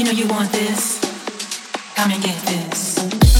You know you want this. Come and get this.